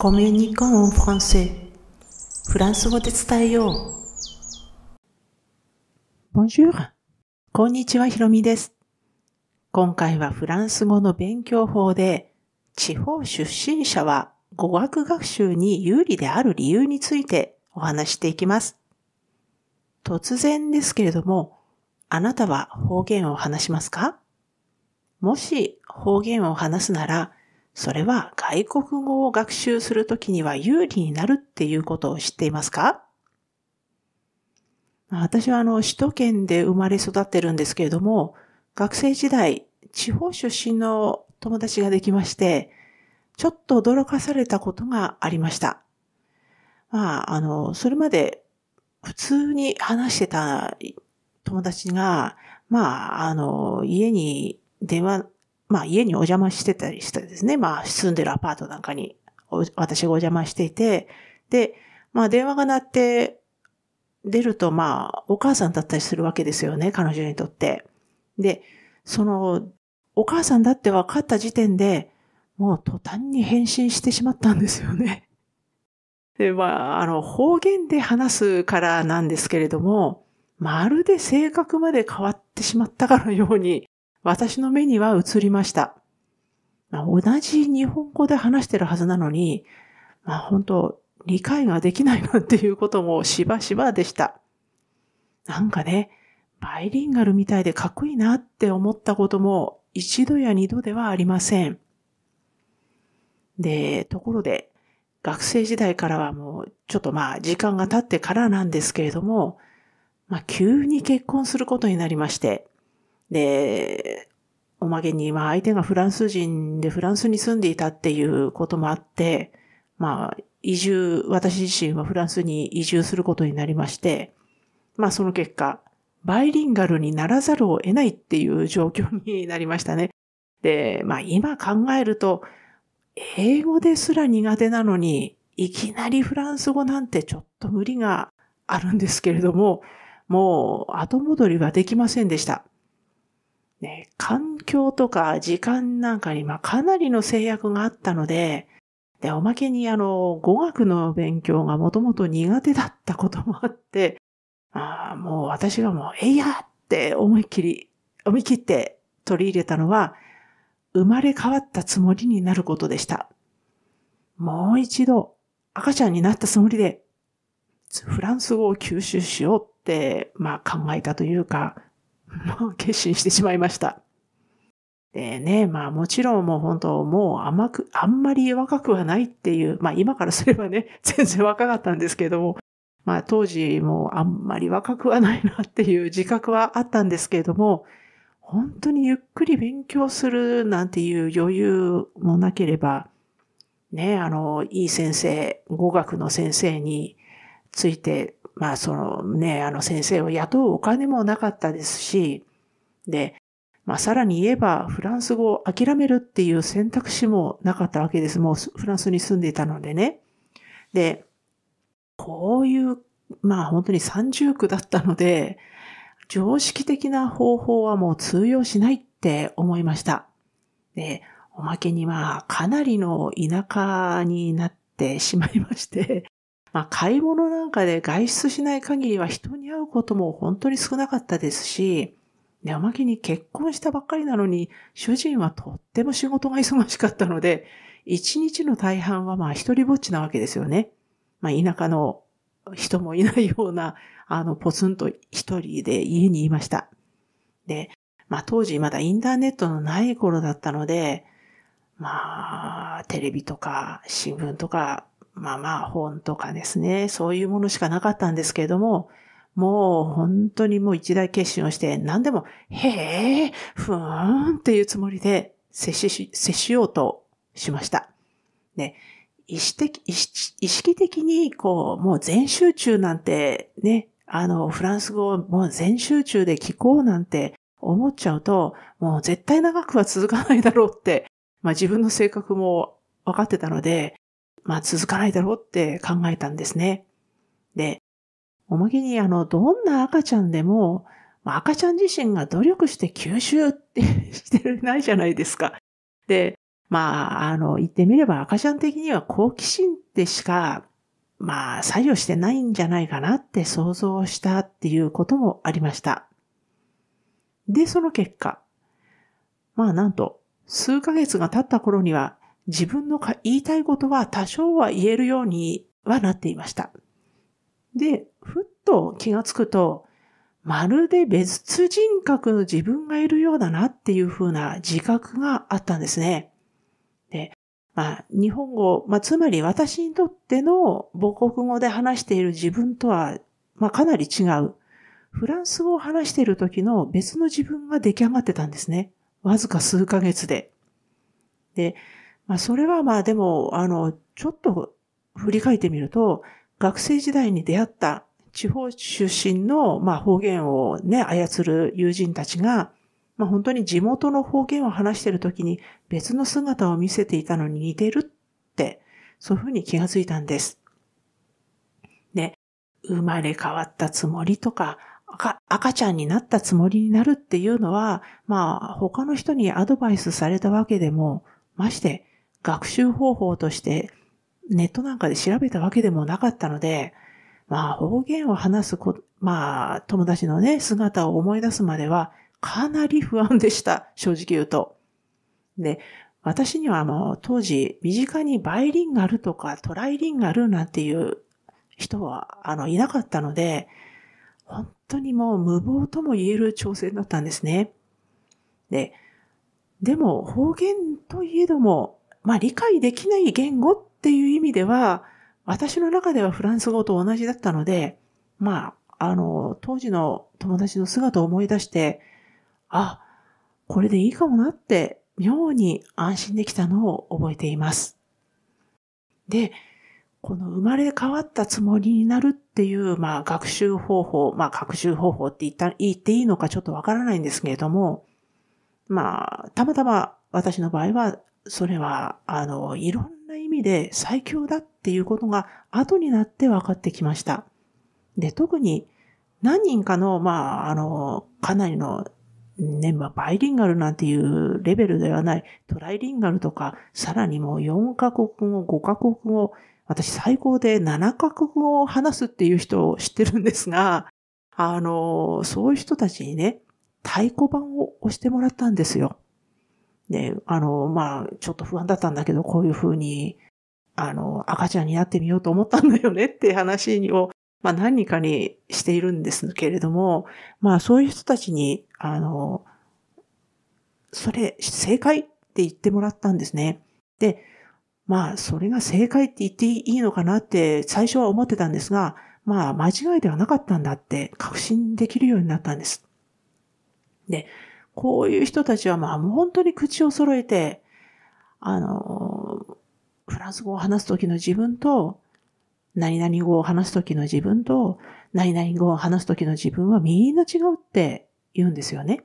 コミュニコンフランセフランス語で伝えよう。Bonjour! こんにちは、ひろみです。今回はフランス語の勉強法で、地方出身者は語学学習に有利である理由についてお話していきます。突然ですけれども、あなたは方言を話しますかもし方言を話すなら、それは外国語を学習するときには有利になるっていうことを知っていますか？私はあの、首都圏で生まれ育ってるんですけれども、学生時代、地方出身の友達ができまして、ちょっと驚かされたことがありました。まあ、あの、それまで普通に話してた友達が、まあ、あの、家に電話まあ家にお邪魔してたりしてですね、まあ住んでるアパートなんかに私がお邪魔していて、で、まあ電話が鳴って出るとまあお母さんだったりするわけですよね、彼女にとって。で、そのお母さんだって分かった時点でもう途端に返信してしまったんですよね。で、まあ、あの、方言で話すからなんですけれども、まるで性格まで変わってしまったかのように、私の目には映りました。まあ、同じ日本語で話してるはずなのに、まあ、本当理解ができないなんていうこともしばしばでした。なんかね、バイリンガルみたいでかっこいいなって思ったことも一度や二度ではありません。で、ところで、学生時代からはもう、ちょっとまあ、時間が経ってからなんですけれども、まあ、急に結婚することになりまして、で、おまけに、まあ相手がフランス人でフランスに住んでいたっていうこともあって、まあ移住、私自身はフランスに移住することになりまして、まあその結果、バイリンガルにならざるを得ないっていう状況になりましたね。で、まあ今考えると、英語ですら苦手なのに、いきなりフランス語なんてちょっと無理があるんですけれども、もう後戻りはできませんでした。ね、環境とか時間なんかにまあかなりの制約があったので、で、おまけにあの、語学の勉強がもともと苦手だったこともあって、あもう私がもう、えいやって思いっきり、思い切って取り入れたのは、生まれ変わったつもりになることでした。もう一度赤ちゃんになったつもりで、フランス語を吸収しようって、まあ考えたというか、もう決心してしまいました。でね、まあもちろんもう本当もう甘く、あんまり若くはないっていう、まあ今からすればね、全然若かったんですけども、まあ当時もうあんまり若くはないなっていう自覚はあったんですけれども、本当にゆっくり勉強するなんていう余裕もなければ、ね、あの、いい先生、語学の先生についてまあそのね、あの先生を雇うお金もなかったですし、で、まあさらに言えばフランス語を諦めるっていう選択肢もなかったわけです。もうフランスに住んでいたのでね。で、こういう、まあ本当に三重苦だったので、常識的な方法はもう通用しないって思いました。で、おまけにまあかなりの田舎になってしまいまして、まあ、買い物なんかで外出しない限りは人に会うことも本当に少なかったですし、ね、おまけに結婚したばっかりなのに、主人はとっても仕事が忙しかったので、一日の大半はまあ一人ぼっちなわけですよね。まあ田舎の人もいないような、あの、ポツンと一人で家にいました。で、まあ当時まだインターネットのない頃だったので、まあ、テレビとか新聞とかまあまあ本とかですね、そういうものしかなかったんですけれども、もう本当にもう一大決心をして、何でも、へえ、ふーんっていうつもりで接し、接しようとしました。で、意識的、意識的に、こう、もう全集中なんて、ね、あの、フランス語をもう全集中で聞こうなんて思っちゃうと、もう絶対長くは続かないだろうって、まあ自分の性格も分かってたので、まあ続かないだろうって考えたんですね。で、おまけにあの、どんな赤ちゃんでも、まあ赤ちゃん自身が努力して吸収ってしてないじゃないですか。で、まあ、あの、言ってみれば赤ちゃん的には好奇心ってしか、まあ、作用してないんじゃないかなって想像したっていうこともありました。で、その結果、まあなんと、数ヶ月が経った頃には自分の言いたいことは多少は言えるようにはなっていました。で、ふっと気がつくと、まるで別人格の自分がいるようだなっていう風な自覚があったんですね。で、まあ、日本語、まあ、つまり私にとっての母国語で話している自分とは、まあ、かなり違う。フランス語を話している時の別の自分が出来上がってたんですね。わずか数ヶ月で。で、まあ、それはまあでも、あの、ちょっと振り返ってみると、学生時代に出会った地方出身の、まあ、方言をね、操る友人たちが、まあ、本当に地元の方言を話している時に別の姿を見せていたのに似てるって、そういうふうに気がついたんです。で、生まれ変わったつもりとか、赤赤ちゃんになったつもりになるっていうのは、まあ、他の人にアドバイスされたわけでも、まして学習方法としてネットなんかで調べたわけでもなかったので、まあ方言を話すこ、まあ友達のね、姿を思い出すまではかなり不安でした。正直言うと。で、私にはもう当時身近にバイリンガルとかトライリンガルなんていう人はあのいなかったので、本当にもう無謀とも言える挑戦だったんですね。で、でも方言といえども、まあ理解できない言語っていう意味では、私の中ではフランス語と同じだったので、まあ、あの、当時の友達の姿を思い出して、あ、これでいいかもなって、妙に安心できたのを覚えています。で、この生まれ変わったつもりになるっていう、まあ学習方法、まあ学習方法って言った言っていいのかちょっとわからないんですけれども、まあ、たまたま私の場合は、それは、あの、いろんな意味で最強だっていうことが後になって分かってきました。で、特に何人かの、まあ、あの、かなりのね、まあ、バイリンガルなんていうレベルではない、トライリンガルとか、さらにもう4カ国語、5カ国語、私最高で7カ国語を話すっていう人を知ってるんですが、あの、そういう人たちにね、太鼓判を押してもらったんですよ。で、あの、まあ、ちょっと不安だったんだけど、こういうふうに、あの、赤ちゃんになってみようと思ったんだよね って話を、まあ何人かにしているんですけれども、まあそういう人たちに、あの、それ、正解って言ってもらったんですね。で、まあそれが正解って言っていいのかなって最初は思ってたんですが、まあ間違いではなかったんだって確信できるようになったんです。で、こういう人たちはまあもう本当に口を揃えて、あの、フランス語を話すときの自分と、何々語を話すときの自分と、何々語を話すときの自分はみんな違うって言うんですよね。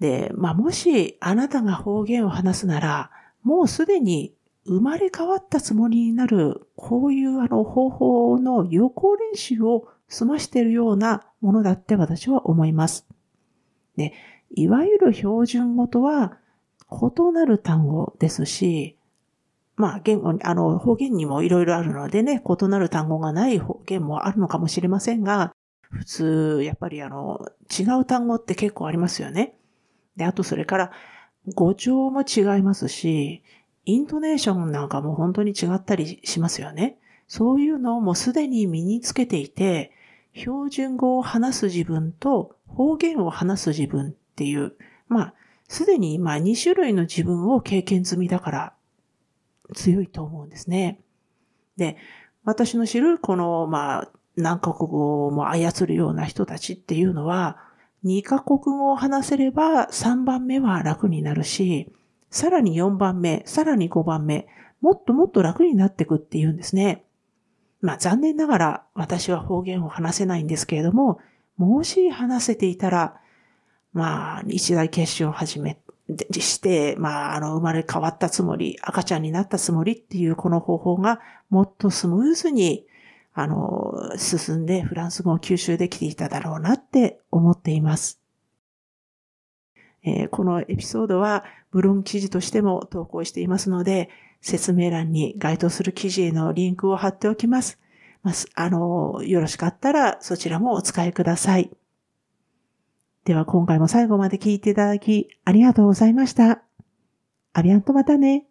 で、まあもしあなたが方言を話すなら、もうすでに生まれ変わったつもりになる、こういうあの方法の予行練習を済ましているようなものだって私は思います。で、いわゆる標準語とは異なる単語ですし、まあ、言語に、あの、方言にもいろいろあるのでね、異なる単語がない方言もあるのかもしれませんが、普通、やっぱりあの、違う単語って結構ありますよね。で、あとそれから、語調も違いますし、イントネーションなんかも本当に違ったりしますよね。そういうのをもうすでに身につけていて、標準語を話す自分と方言を話す自分っていう、まあ、すでに今2種類の自分を経験済みだから強いと思うんですね。で、私の知るこの、まあ、何カ国語も操るような人たちっていうのは、2カ国語を話せれば3番目は楽になるし、さらに4番目、さらに5番目、もっともっと楽になっていくっていうんですね。まあ残念ながら私は方言を話せないんですけれども、もし話せていたら、まあ一大決心を始めして、まああの生まれ変わったつもり、赤ちゃんになったつもりっていうこの方法がもっとスムーズにあの進んでフランス語を吸収できていただろうなって思っています。えー、このエピソードはブログ記事としても投稿していますので、説明欄に該当する記事へのリンクを貼っておきます。まあ、あの、よろしかったらそちらもお使いください。では今回も最後まで聞いていただきありがとうございました。アビアンとまたね。